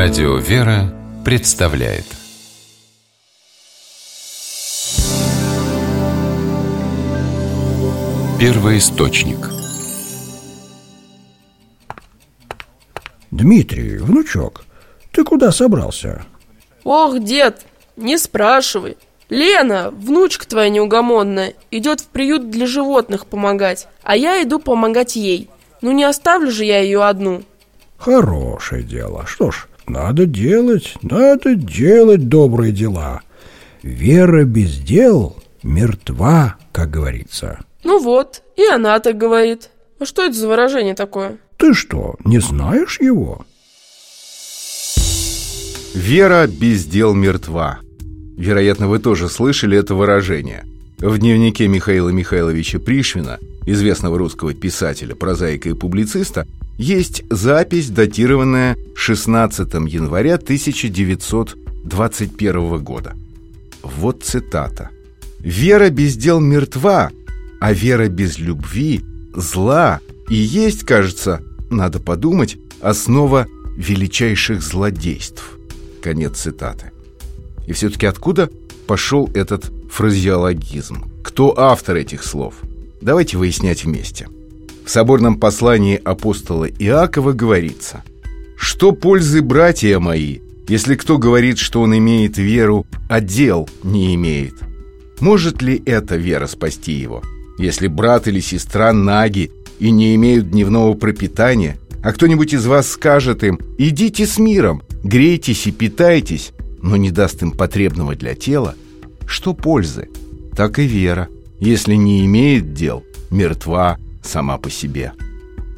Радио «Вера» представляет. Первый источник Дмитрий, внучок, ты куда собрался? Ох, дед, не спрашивай. Лена, внучка твоя неугомонная, идет в приют для животных помогать А я иду помогать ей. Ну не оставлю же я ее одну. Хорошее дело. Что ж, надо делать, надо делать добрые дела Вера без дел мертва, как говорится Ну вот, и она так говорит А что это за выражение такое? Ты что, не знаешь его? Вера без дел мертва. Вероятно, вы тоже слышали это выражение. В дневнике Михаила Михайловича Пришвина, известного русского писателя, прозаика и публициста, есть запись, датированная 16 января 1921 года. Вот цитата. «Вера без дел мертва, а вера без любви зла и есть, кажется, надо подумать, основа величайших злодейств». Конец цитаты. И все-таки откуда пошел этот фразеологизм? Кто автор этих слов? Давайте выяснять вместе. В соборном послании апостола Иакова говорится «Что пользы, братья мои, если кто говорит, что он имеет веру, а дел не имеет? Может ли эта вера спасти его? Если брат или сестра наги и не имеют дневного пропитания, а кто-нибудь из вас скажет им «Идите с миром, грейтесь и питайтесь», но не даст им потребного для тела, что пользы? Так и вера, если не имеет дел, мертва сама по себе.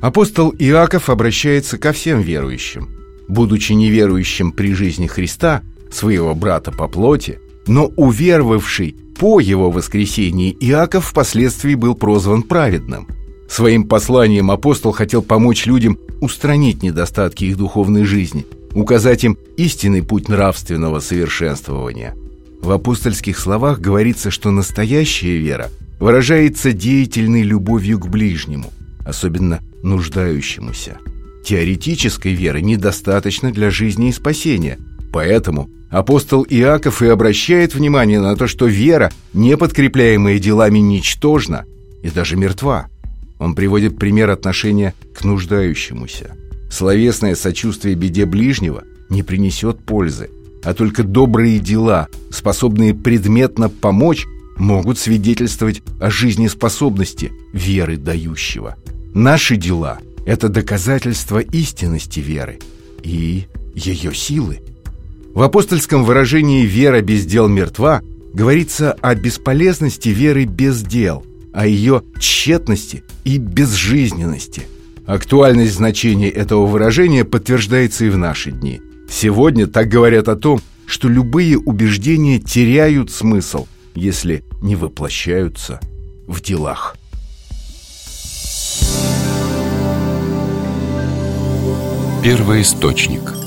Апостол Иаков обращается ко всем верующим. Будучи неверующим при жизни Христа, своего брата по плоти, но уверовавший по его воскресении, Иаков впоследствии был прозван праведным. Своим посланием апостол хотел помочь людям устранить недостатки их духовной жизни, указать им истинный путь нравственного совершенствования. В апостольских словах говорится, что настоящая вера выражается деятельной любовью к ближнему, особенно нуждающемуся. Теоретической веры недостаточно для жизни и спасения, поэтому апостол Иаков и обращает внимание на то, что вера, не подкрепляемая делами, ничтожна и даже мертва. Он приводит пример отношения к нуждающемуся. Словесное сочувствие беде ближнего не принесет пользы, а только добрые дела, способные предметно помочь, могут свидетельствовать о жизнеспособности веры дающего. Наши дела – это доказательство истинности веры и ее силы. В апостольском выражении «вера без дел мертва» говорится о бесполезности веры без дел, о ее тщетности и безжизненности – Актуальность значения этого выражения подтверждается и в наши дни. Сегодня так говорят о том, что любые убеждения теряют смысл, если не воплощаются в делах. Первый источник